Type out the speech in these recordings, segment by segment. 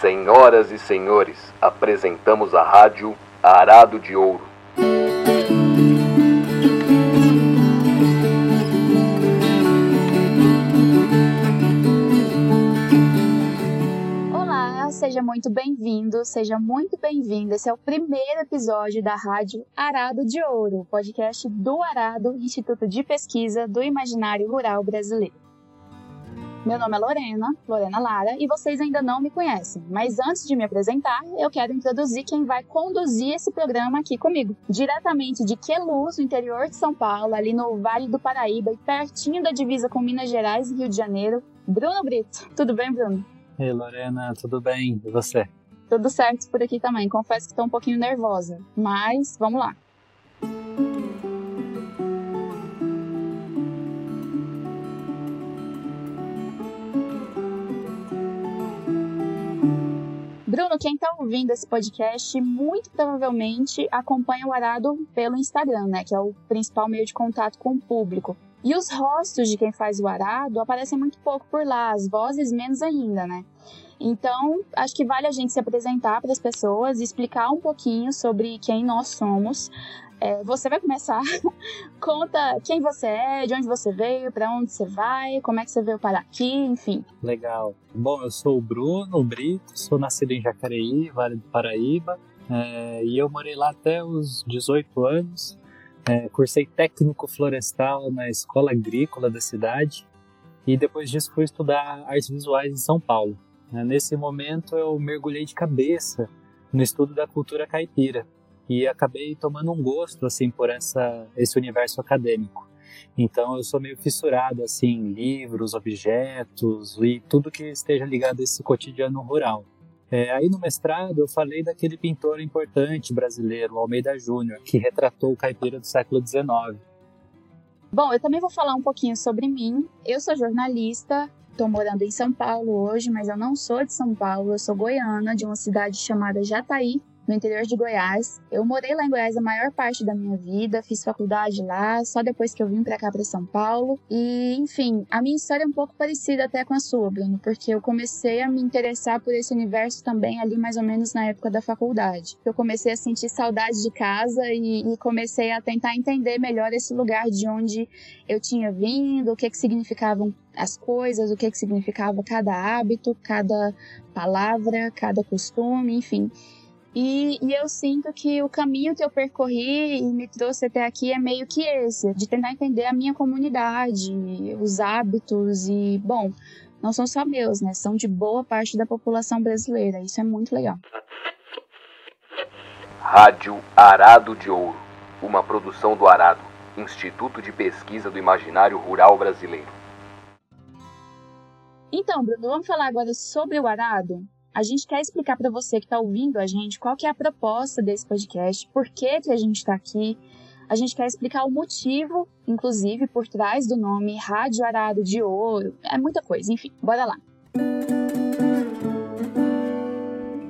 Senhoras e senhores, apresentamos a rádio Arado de Ouro. Olá, seja muito bem-vindo, seja muito bem-vinda. Esse é o primeiro episódio da rádio Arado de Ouro, podcast do Arado, Instituto de Pesquisa do Imaginário Rural Brasileiro. Meu nome é Lorena, Lorena Lara, e vocês ainda não me conhecem. Mas antes de me apresentar, eu quero introduzir quem vai conduzir esse programa aqui comigo. Diretamente de Queluz, no interior de São Paulo, ali no Vale do Paraíba e pertinho da divisa com Minas Gerais e Rio de Janeiro, Bruno Brito. Tudo bem, Bruno? Ei, Lorena, tudo bem? E você? Tudo certo por aqui também. Confesso que estou um pouquinho nervosa, mas vamos lá. Bruno, quem está ouvindo esse podcast muito provavelmente acompanha o Arado pelo Instagram, né? Que é o principal meio de contato com o público. E os rostos de quem faz o arado aparecem muito pouco por lá, as vozes menos ainda, né? Então, acho que vale a gente se apresentar para as pessoas e explicar um pouquinho sobre quem nós somos, é, você vai começar. Conta quem você é, de onde você veio, para onde você vai, como é que você veio parar aqui, enfim. Legal. Bom, eu sou o Bruno Brito, sou nascido em Jacareí, Vale do Paraíba, é, e eu morei lá até os 18 anos. É, cursei técnico florestal na escola agrícola da cidade e depois disso fui estudar artes visuais em São Paulo. É, nesse momento eu mergulhei de cabeça no estudo da cultura caipira e acabei tomando um gosto assim por essa esse universo acadêmico. Então eu sou meio fissurado assim em livros, objetos e tudo que esteja ligado a esse cotidiano rural. É, aí no mestrado eu falei daquele pintor importante brasileiro, Almeida Júnior, que retratou o caipira do século XIX. Bom, eu também vou falar um pouquinho sobre mim. Eu sou jornalista, estou morando em São Paulo hoje, mas eu não sou de São Paulo, eu sou goiana, de uma cidade chamada Jataí, no interior de Goiás. Eu morei lá em Goiás a maior parte da minha vida, fiz faculdade lá, só depois que eu vim para cá para São Paulo. E, enfim, a minha história é um pouco parecida até com a sua, Bruno, porque eu comecei a me interessar por esse universo também ali mais ou menos na época da faculdade. Eu comecei a sentir saudade de casa e, e comecei a tentar entender melhor esse lugar de onde eu tinha vindo, o que que significavam as coisas, o que que significava cada hábito, cada palavra, cada costume, enfim. E, e, eu sinto que o caminho que eu percorri e me trouxe até aqui é meio que esse, de tentar entender a minha comunidade, os hábitos e, bom, não são só meus, né? São de boa parte da população brasileira. Isso é muito legal. Rádio Arado de Ouro, uma produção do Arado, Instituto de Pesquisa do Imaginário Rural Brasileiro. Então, Bruno, vamos falar agora sobre o arado? A gente quer explicar para você que está ouvindo a gente qual que é a proposta desse podcast, por que, que a gente está aqui. A gente quer explicar o motivo, inclusive, por trás do nome Rádio Arado de Ouro. É muita coisa, enfim, bora lá.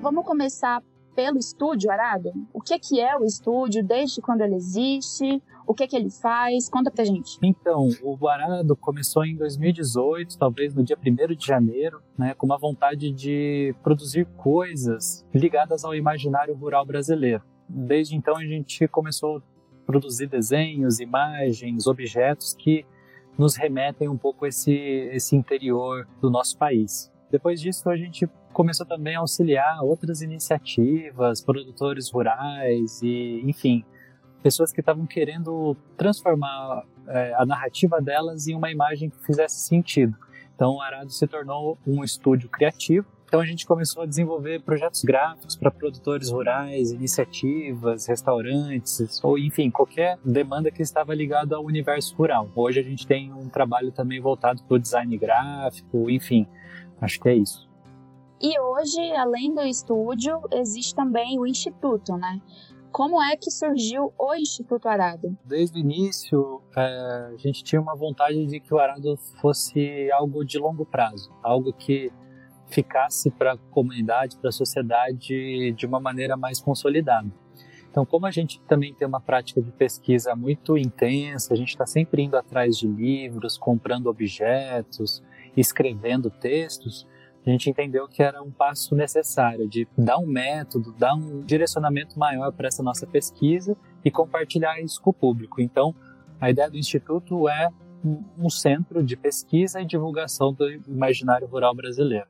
Vamos começar pelo estúdio Arado? O que, que é o estúdio, desde quando ele existe, o que, que ele faz? Conta pra gente. Então, o Arado começou em 2018, talvez no dia 1 de janeiro, né, com uma vontade de produzir coisas ligadas ao imaginário rural brasileiro. Desde então a gente começou a produzir desenhos, imagens, objetos que nos remetem um pouco esse, esse interior do nosso país. Depois disso, a gente começou também a auxiliar outras iniciativas, produtores rurais e, enfim, pessoas que estavam querendo transformar é, a narrativa delas em uma imagem que fizesse sentido. Então, o Arado se tornou um estúdio criativo. Então, a gente começou a desenvolver projetos gráficos para produtores rurais, iniciativas, restaurantes, ou enfim, qualquer demanda que estava ligada ao universo rural. Hoje a gente tem um trabalho também voltado para o design gráfico, enfim, acho que é isso. E hoje, além do estúdio, existe também o instituto, né? Como é que surgiu o Instituto Arado? Desde o início, é, a gente tinha uma vontade de que o Arado fosse algo de longo prazo, algo que ficasse para a comunidade, para a sociedade de uma maneira mais consolidada. Então, como a gente também tem uma prática de pesquisa muito intensa, a gente está sempre indo atrás de livros, comprando objetos, escrevendo textos, a gente entendeu que era um passo necessário de dar um método, dar um direcionamento maior para essa nossa pesquisa e compartilhar isso com o público. Então, a ideia do Instituto é um centro de pesquisa e divulgação do imaginário rural brasileiro.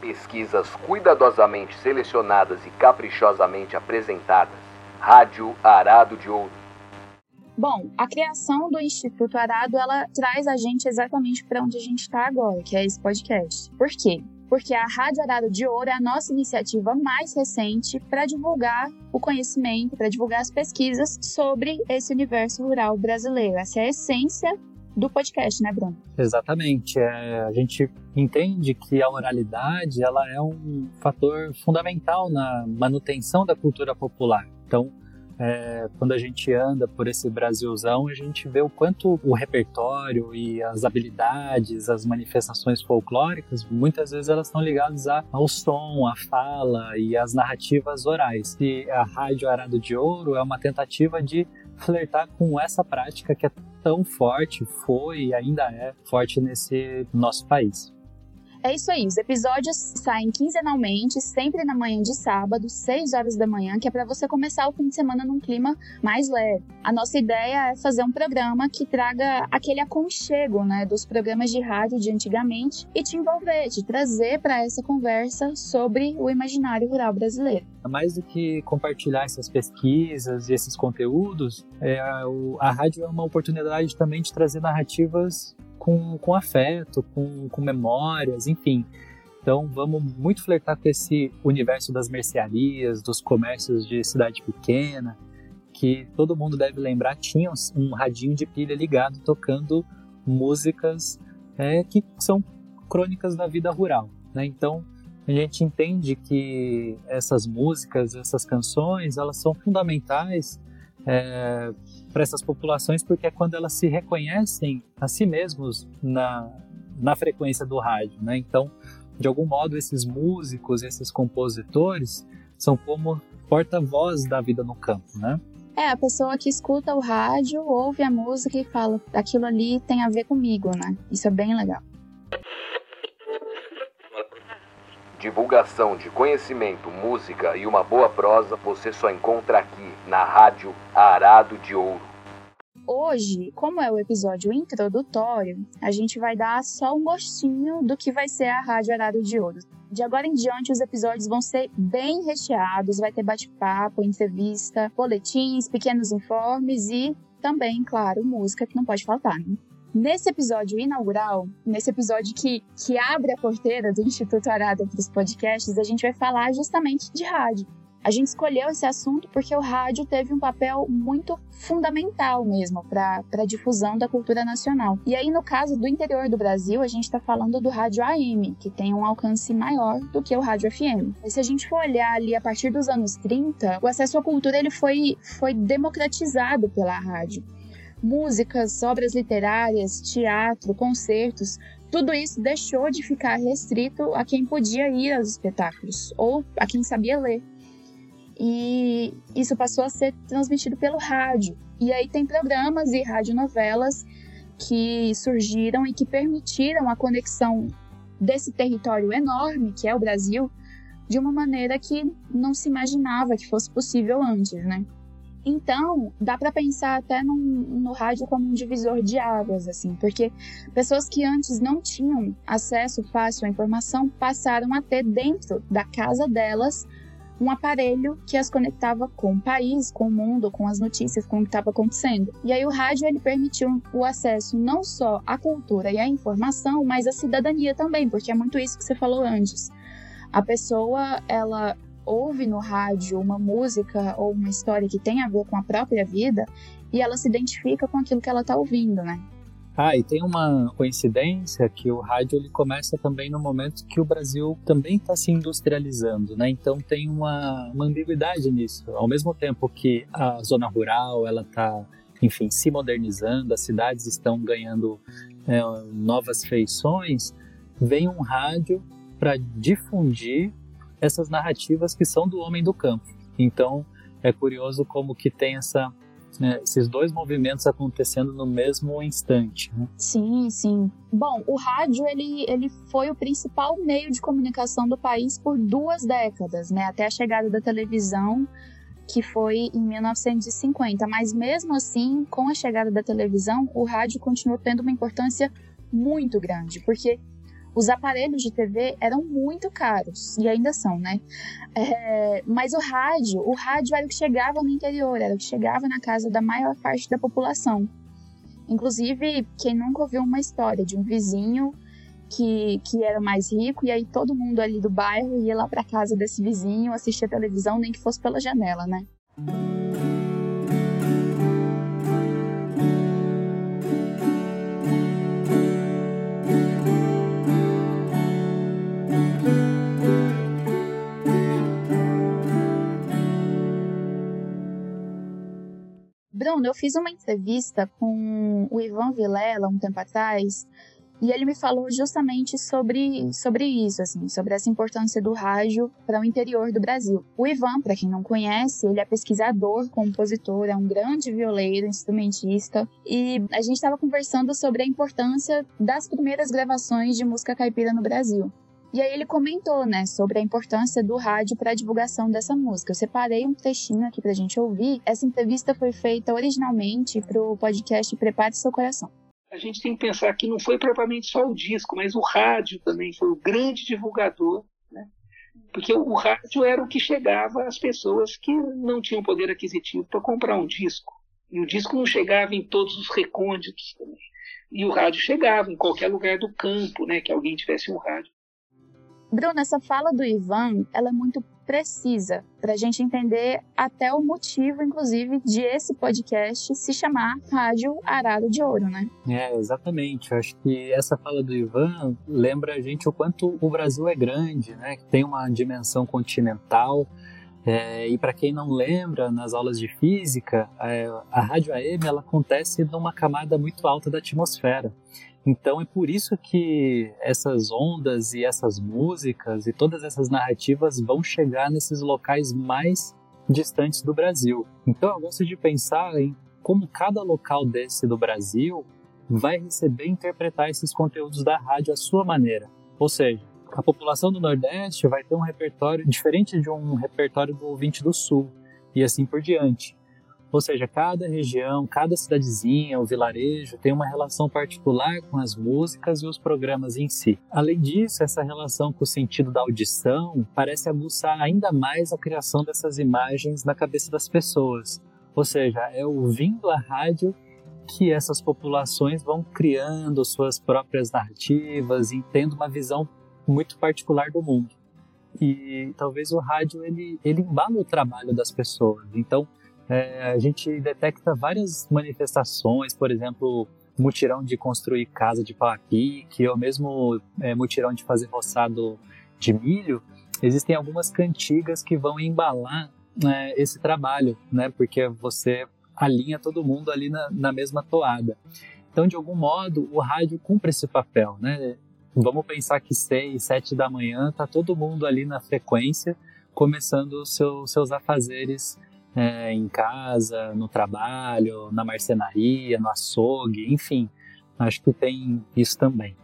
Pesquisas cuidadosamente selecionadas e caprichosamente apresentadas. Rádio Arado de Ouro. Bom, a criação do Instituto Arado, ela traz a gente exatamente para onde a gente está agora, que é esse podcast. Por quê? Porque a Rádio Arado de Ouro é a nossa iniciativa mais recente para divulgar o conhecimento, para divulgar as pesquisas sobre esse universo rural brasileiro. Essa é a essência do podcast, né, Bruno? Exatamente. É, a gente entende que a oralidade ela é um fator fundamental na manutenção da cultura popular. Então, é, quando a gente anda por esse Brasilzão, a gente vê o quanto o repertório e as habilidades, as manifestações folclóricas, muitas vezes elas estão ligadas ao som, à fala e às narrativas orais. E a Rádio Arado de Ouro é uma tentativa de flertar com essa prática que é tão forte, foi e ainda é forte nesse nosso país. É isso aí, os episódios saem quinzenalmente, sempre na manhã de sábado, 6 horas da manhã, que é para você começar o fim de semana num clima mais leve. A nossa ideia é fazer um programa que traga aquele aconchego, né, dos programas de rádio de antigamente e te envolver, te trazer para essa conversa sobre o imaginário rural brasileiro. Mais do que compartilhar essas pesquisas e esses conteúdos, é, a rádio é uma oportunidade também de trazer narrativas com, com afeto, com, com memórias, enfim. Então vamos muito flertar com esse universo das mercearias, dos comércios de cidade pequena, que todo mundo deve lembrar tinha um radinho de pilha ligado tocando músicas é, que são crônicas da vida rural. Né? Então a gente entende que essas músicas, essas canções, elas são fundamentais é, para essas populações, porque é quando elas se reconhecem a si mesmos na, na frequência do rádio, né? Então, de algum modo, esses músicos, esses compositores são como porta-voz da vida no campo, né? É, a pessoa que escuta o rádio, ouve a música e fala, aquilo ali tem a ver comigo, né? Isso é bem legal. Divulgação de conhecimento, música e uma boa prosa você só encontra aqui na Rádio Arado de Ouro. Hoje, como é o episódio introdutório, a gente vai dar só um gostinho do que vai ser a Rádio Arado de Ouro. De agora em diante, os episódios vão ser bem recheados, vai ter bate-papo, entrevista, boletins, pequenos informes e também, claro, música que não pode faltar, né? Nesse episódio inaugural, nesse episódio que, que abre a porteira do Instituto Arada para os podcasts, a gente vai falar justamente de rádio. A gente escolheu esse assunto porque o rádio teve um papel muito fundamental mesmo para a difusão da cultura nacional. E aí, no caso do interior do Brasil, a gente está falando do rádio AM, que tem um alcance maior do que o rádio FM. E se a gente for olhar ali a partir dos anos 30, o acesso à cultura ele foi, foi democratizado pela rádio músicas, obras literárias, teatro, concertos, tudo isso deixou de ficar restrito a quem podia ir aos espetáculos ou a quem sabia ler. E isso passou a ser transmitido pelo rádio. E aí tem programas e radionovelas que surgiram e que permitiram a conexão desse território enorme que é o Brasil de uma maneira que não se imaginava que fosse possível antes, né? Então, dá para pensar até no, no rádio como um divisor de águas, assim, porque pessoas que antes não tinham acesso fácil à informação passaram a ter dentro da casa delas um aparelho que as conectava com o país, com o mundo, com as notícias, com o que estava acontecendo. E aí o rádio ele permitiu o acesso não só à cultura e à informação, mas à cidadania também, porque é muito isso que você falou antes. A pessoa, ela ouve no rádio uma música ou uma história que tem a ver com a própria vida e ela se identifica com aquilo que ela está ouvindo, né? Ah, e tem uma coincidência que o rádio ele começa também no momento que o Brasil também está se industrializando, né? Então tem uma, uma ambiguidade nisso. Ao mesmo tempo que a zona rural ela está, enfim, se modernizando, as cidades estão ganhando é, novas feições, vem um rádio para difundir essas narrativas que são do homem do campo. Então é curioso como que tem essa né, esses dois movimentos acontecendo no mesmo instante. Né? Sim, sim. Bom, o rádio ele, ele foi o principal meio de comunicação do país por duas décadas, né? Até a chegada da televisão, que foi em 1950. Mas mesmo assim, com a chegada da televisão, o rádio continuou tendo uma importância muito grande, porque os aparelhos de TV eram muito caros, e ainda são, né? É, mas o rádio, o rádio era o que chegava no interior, era o que chegava na casa da maior parte da população. Inclusive, quem nunca ouviu uma história de um vizinho que, que era mais rico, e aí todo mundo ali do bairro ia lá para casa desse vizinho assistir a televisão, nem que fosse pela janela, né? Bruno, eu fiz uma entrevista com o Ivan Vilela um tempo atrás e ele me falou justamente sobre, sobre isso, assim, sobre essa importância do rádio para o interior do Brasil. O Ivan, para quem não conhece, ele é pesquisador, compositor, é um grande violeiro, instrumentista, e a gente estava conversando sobre a importância das primeiras gravações de música caipira no Brasil. E aí ele comentou, né, sobre a importância do rádio para a divulgação dessa música. Eu separei um trechinho aqui para a gente ouvir. Essa entrevista foi feita originalmente para o podcast Prepare Seu Coração. A gente tem que pensar que não foi propriamente só o disco, mas o rádio também foi o grande divulgador, né? Porque o rádio era o que chegava às pessoas que não tinham poder aquisitivo para comprar um disco. E o disco não chegava em todos os recônditos também. E o rádio chegava em qualquer lugar do campo, né, que alguém tivesse um rádio. Bruno, essa fala do Ivan, ela é muito precisa para a gente entender até o motivo, inclusive, de esse podcast se chamar Rádio Arado de Ouro, né? É, exatamente. Eu acho que essa fala do Ivan lembra a gente o quanto o Brasil é grande, né? Tem uma dimensão continental. É, e para quem não lembra, nas aulas de física, é, a rádio AM ela acontece numa camada muito alta da atmosfera. Então é por isso que essas ondas e essas músicas e todas essas narrativas vão chegar nesses locais mais distantes do Brasil. Então eu gosto de pensar em como cada local desse do Brasil vai receber e interpretar esses conteúdos da rádio à sua maneira. Ou seja, a população do Nordeste vai ter um repertório diferente de um repertório do ouvinte do Sul e assim por diante. Ou seja, cada região, cada cidadezinha, o vilarejo tem uma relação particular com as músicas e os programas em si. Além disso, essa relação com o sentido da audição parece aguçar ainda mais a criação dessas imagens na cabeça das pessoas. Ou seja, é ouvindo a rádio que essas populações vão criando suas próprias narrativas e tendo uma visão muito particular do mundo. E talvez o rádio ele, ele embala o trabalho das pessoas. Então, é, a gente detecta várias manifestações, por exemplo, mutirão de construir casa de pau a pique, ou mesmo é, mutirão de fazer roçado de milho, existem algumas cantigas que vão embalar né, esse trabalho, né? Porque você alinha todo mundo ali na, na, mesma toada. Então, de algum modo, o rádio cumpre esse papel, né? Vamos pensar que seis, sete da manhã tá todo mundo ali na frequência, começando os seu, seus afazeres é, em casa, no trabalho, na marcenaria, no açougue, enfim. Acho que tem isso também.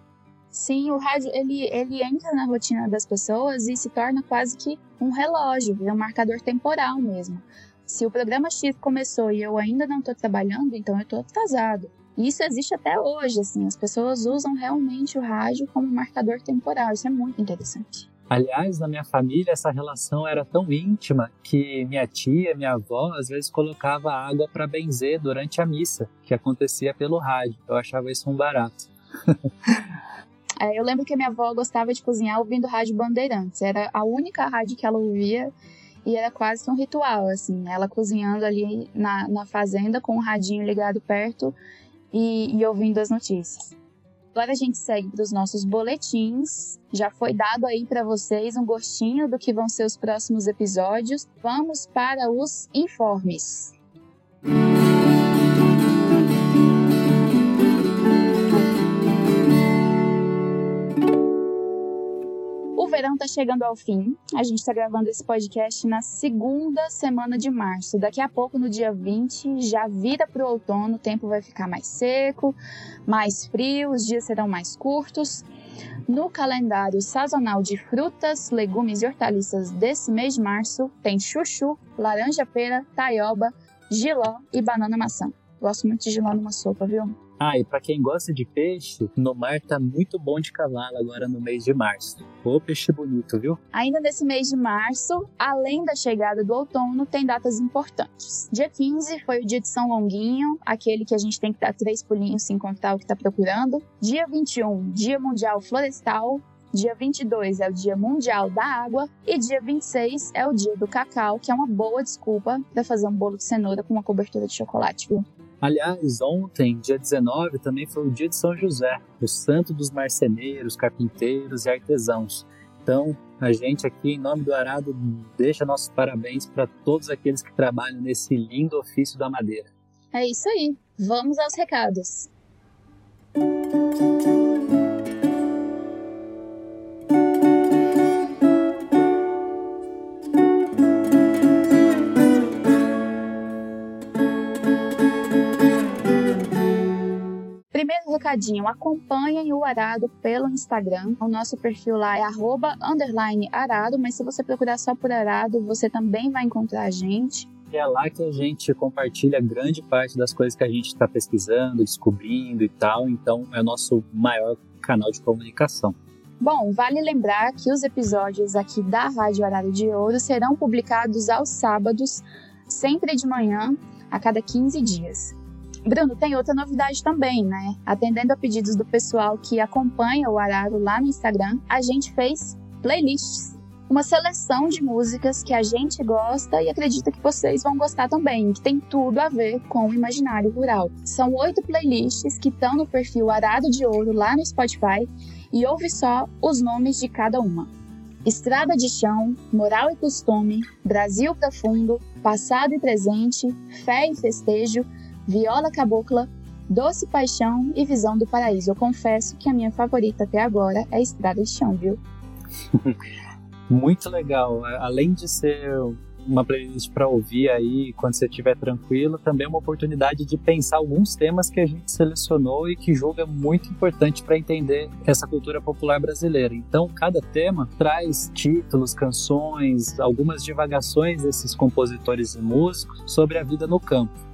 Sim, o rádio ele, ele entra na rotina das pessoas e se torna quase que um relógio, é um marcador temporal mesmo. Se o programa X começou e eu ainda não estou trabalhando, então eu estou atrasado. Isso existe até hoje, assim, as pessoas usam realmente o rádio como marcador temporal. Isso é muito interessante. Aliás, na minha família, essa relação era tão íntima que minha tia, minha avó, às vezes colocava água para benzer durante a missa, que acontecia pelo rádio. Eu achava isso um barato. é, eu lembro que a minha avó gostava de cozinhar ouvindo rádio Bandeirantes. Era a única rádio que ela ouvia e era quase que um ritual, assim. Ela cozinhando ali na, na fazenda com o radinho ligado perto e, e ouvindo as notícias. Agora a gente segue para os nossos boletins. Já foi dado aí para vocês um gostinho do que vão ser os próximos episódios. Vamos para os informes. O verão está chegando ao fim. A gente está gravando esse podcast na segunda semana de março. Daqui a pouco, no dia 20, já vira para o outono, o tempo vai ficar mais seco, mais frio, os dias serão mais curtos. No calendário sazonal de frutas, legumes e hortaliças desse mês de março, tem chuchu, laranja-pera, taioba, giló e banana-maçã. Gosto muito de giló numa sopa, viu? Ah, e para quem gosta de peixe, no mar tá muito bom de cavalo agora no mês de março. Ô peixe bonito, viu? Ainda nesse mês de março, além da chegada do outono, tem datas importantes. Dia 15 foi o dia de São Longuinho, aquele que a gente tem que dar três pulinhos se encontrar o que tá procurando. Dia 21, Dia Mundial Florestal. Dia 22 é o Dia Mundial da Água e dia 26 é o Dia do Cacau, que é uma boa desculpa para fazer um bolo de cenoura com uma cobertura de chocolate, viu? Aliás, ontem, dia 19, também foi o dia de São José, o santo dos marceneiros, carpinteiros e artesãos. Então, a gente aqui, em nome do Arado, deixa nossos parabéns para todos aqueles que trabalham nesse lindo ofício da madeira. É isso aí. Vamos aos recados. Primeiro recadinho, acompanhem o Arado pelo Instagram. O nosso perfil lá é arroba, arado, mas se você procurar só por Arado, você também vai encontrar a gente. É lá que a gente compartilha grande parte das coisas que a gente está pesquisando, descobrindo e tal. Então é o nosso maior canal de comunicação. Bom, vale lembrar que os episódios aqui da Rádio Horário de Ouro serão publicados aos sábados, sempre de manhã, a cada 15 dias. Bruno, tem outra novidade também, né? Atendendo a pedidos do pessoal que acompanha o Araro lá no Instagram, a gente fez playlists. Uma seleção de músicas que a gente gosta e acredita que vocês vão gostar também, que tem tudo a ver com o imaginário rural. São oito playlists que estão no perfil Arado de Ouro lá no Spotify e ouve só os nomes de cada uma. Estrada de Chão, Moral e Costume, Brasil Profundo, Passado e Presente, Fé e Festejo, Viola Cabocla, Doce Paixão e Visão do Paraíso. Eu confesso que a minha favorita até agora é Estrada de Chão, viu? Muito legal. Além de ser uma playlist para ouvir aí quando você estiver tranquilo, também é uma oportunidade de pensar alguns temas que a gente selecionou e que julga muito importante para entender essa cultura popular brasileira. Então, cada tema traz títulos, canções, algumas divagações desses compositores e músicos sobre a vida no campo.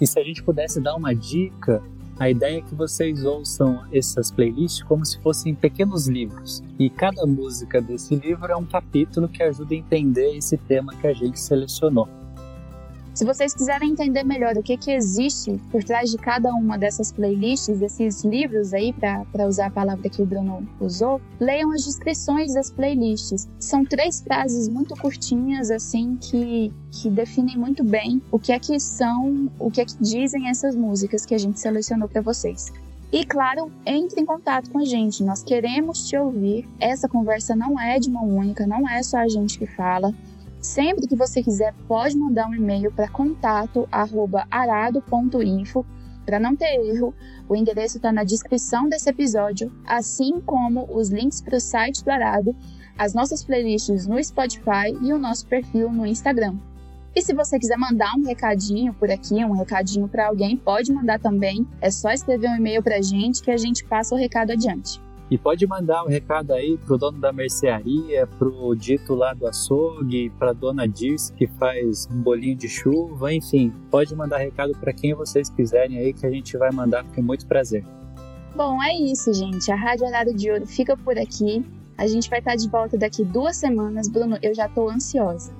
E se a gente pudesse dar uma dica, a ideia é que vocês ouçam essas playlists como se fossem pequenos livros. E cada música desse livro é um capítulo que ajuda a entender esse tema que a gente selecionou. Se vocês quiserem entender melhor o que, que existe por trás de cada uma dessas playlists, desses livros aí, para usar a palavra que o Bruno usou, leiam as descrições das playlists. São três frases muito curtinhas, assim, que, que definem muito bem o que é que são, o que é que dizem essas músicas que a gente selecionou para vocês. E claro, entre em contato com a gente. Nós queremos te ouvir. Essa conversa não é de mão única, não é só a gente que fala. Sempre que você quiser, pode mandar um e-mail para contato@arado.info. Para não ter erro, o endereço está na descrição desse episódio, assim como os links para o site do Arado, as nossas playlists no Spotify e o nosso perfil no Instagram. E se você quiser mandar um recadinho por aqui, um recadinho para alguém, pode mandar também. É só escrever um e-mail para a gente que a gente passa o recado adiante. E pode mandar um recado aí pro dono da mercearia, pro dito lá do açougue, pra dona Dirce que faz um bolinho de chuva, enfim, pode mandar recado para quem vocês quiserem aí que a gente vai mandar com muito prazer. Bom, é isso, gente. A Rádio Horário de Ouro fica por aqui. A gente vai estar de volta daqui duas semanas. Bruno, eu já estou ansiosa.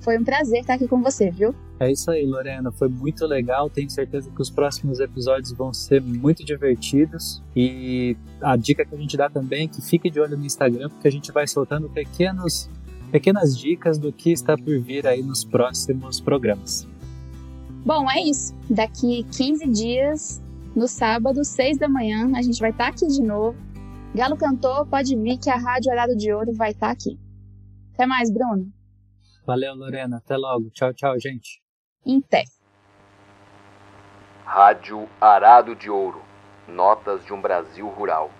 Foi um prazer estar aqui com você, viu? É isso aí, Lorena. Foi muito legal. Tenho certeza que os próximos episódios vão ser muito divertidos. E a dica que a gente dá também é que fique de olho no Instagram, porque a gente vai soltando pequenos, pequenas dicas do que está por vir aí nos próximos programas. Bom, é isso. Daqui 15 dias, no sábado, 6 da manhã, a gente vai estar aqui de novo Galo cantou, pode vir que a Rádio Horário de Ouro vai estar aqui. Até mais, Bruno. Valeu, Lorena. Até logo. Tchau, tchau, gente. Até. Rádio Arado de Ouro. Notas de um Brasil Rural.